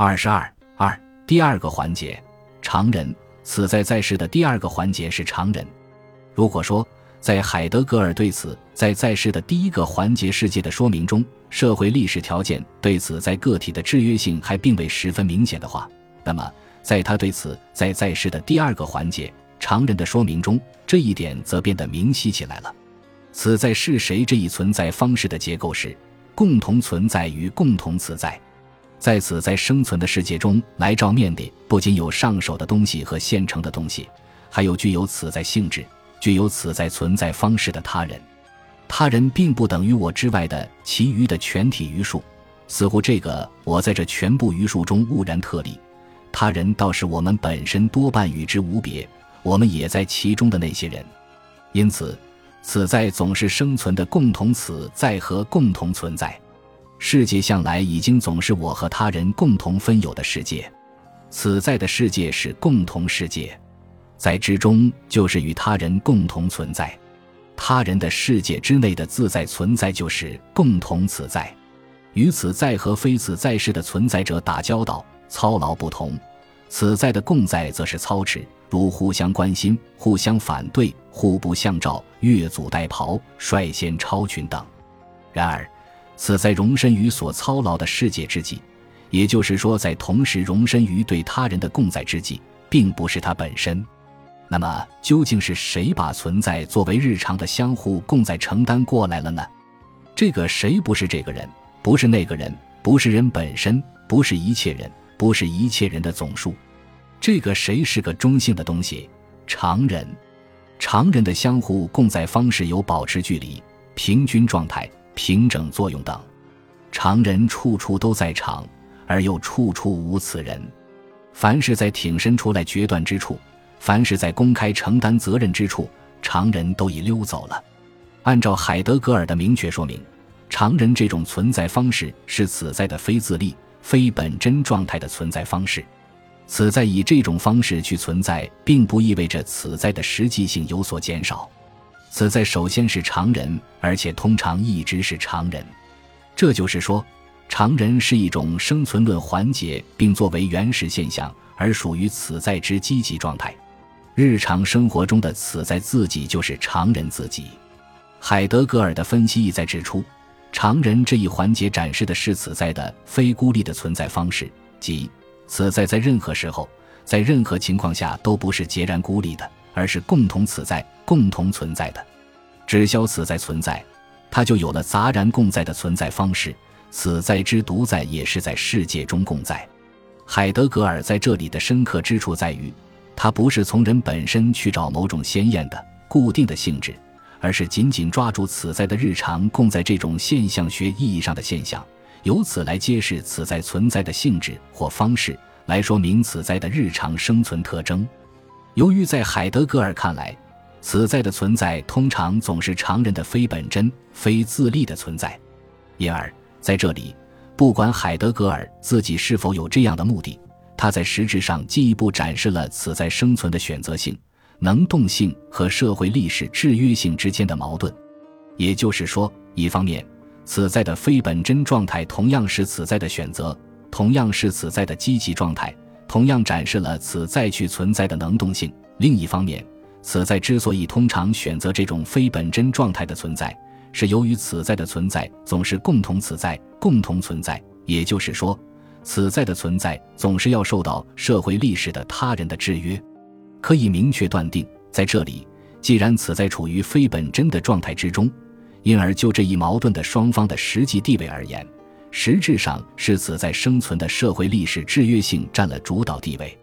二十二二第二个环节，常人。此在在世的第二个环节是常人。如果说在海德格尔对此在在世的第一个环节世界的说明中，社会历史条件对此在个体的制约性还并未十分明显的话，那么在他对此在在世的第二个环节常人的说明中，这一点则变得明晰起来了。此在是谁这一存在方式的结构是共同存在与共同此在。在此在生存的世界中来照面的，不仅有上手的东西和现成的东西，还有具有此在性质、具有此在存在方式的他人。他人并不等于我之外的其余的全体余数，似乎这个我在这全部余数中兀然特例。他人倒是我们本身多半与之无别，我们也在其中的那些人。因此，此在总是生存的共同此在和共同存在。世界向来已经总是我和他人共同分有的世界，此在的世界是共同世界，在之中就是与他人共同存在，他人的世界之内的自在存在就是共同此在，与此在和非此在世的存在者打交道操劳不同，此在的共在则是操持，如互相关心、互相反对、互不相照、越俎代庖、率先超群等。然而。此在容身于所操劳的世界之际，也就是说，在同时容身于对他人的共在之际，并不是他本身。那么，究竟是谁把存在作为日常的相互共在承担过来了呢？这个谁不是这个人，不是那个人，不是人本身，不是一切人，不是一切人的总数。这个谁是个中性的东西，常人。常人的相互共在方式有保持距离、平均状态。平整作用等，常人处处都在场，而又处处无此人。凡是在挺身出来决断之处，凡是在公开承担责任之处，常人都已溜走了。按照海德格尔的明确说明，常人这种存在方式是此在的非自立、非本真状态的存在方式。此在以这种方式去存在，并不意味着此在的实际性有所减少。此在首先是常人，而且通常一直是常人。这就是说，常人是一种生存论环节，并作为原始现象而属于此在之积极状态。日常生活中的此在自己就是常人自己。海德格尔的分析意在指出，常人这一环节展示的是此在的非孤立的存在方式，即此在在任何时候、在任何情况下都不是截然孤立的。而是共同此在、共同存在的，只消此在存在，它就有了杂然共在的存在方式。此在之独在也是在世界中共在。海德格尔在这里的深刻之处在于，他不是从人本身去找某种鲜艳的、固定的性质，而是紧紧抓住此在的日常共在这种现象学意义上的现象，由此来揭示此在存在的性质或方式，来说明此在的日常生存特征。由于在海德格尔看来，此在的存在通常总是常人的非本真、非自立的存在，因而在这里，不管海德格尔自己是否有这样的目的，他在实质上进一步展示了此在生存的选择性、能动性和社会历史制约性之间的矛盾。也就是说，一方面，此在的非本真状态同样是此在的选择，同样是此在的积极状态。同样展示了此在去存在的能动性。另一方面，此在之所以通常选择这种非本真状态的存在，是由于此在的存在总是共同此在、共同存在。也就是说，此在的存在总是要受到社会历史的他人的制约。可以明确断定，在这里，既然此在处于非本真的状态之中，因而就这一矛盾的双方的实际地位而言。实质上是此在生存的社会历史制约性占了主导地位。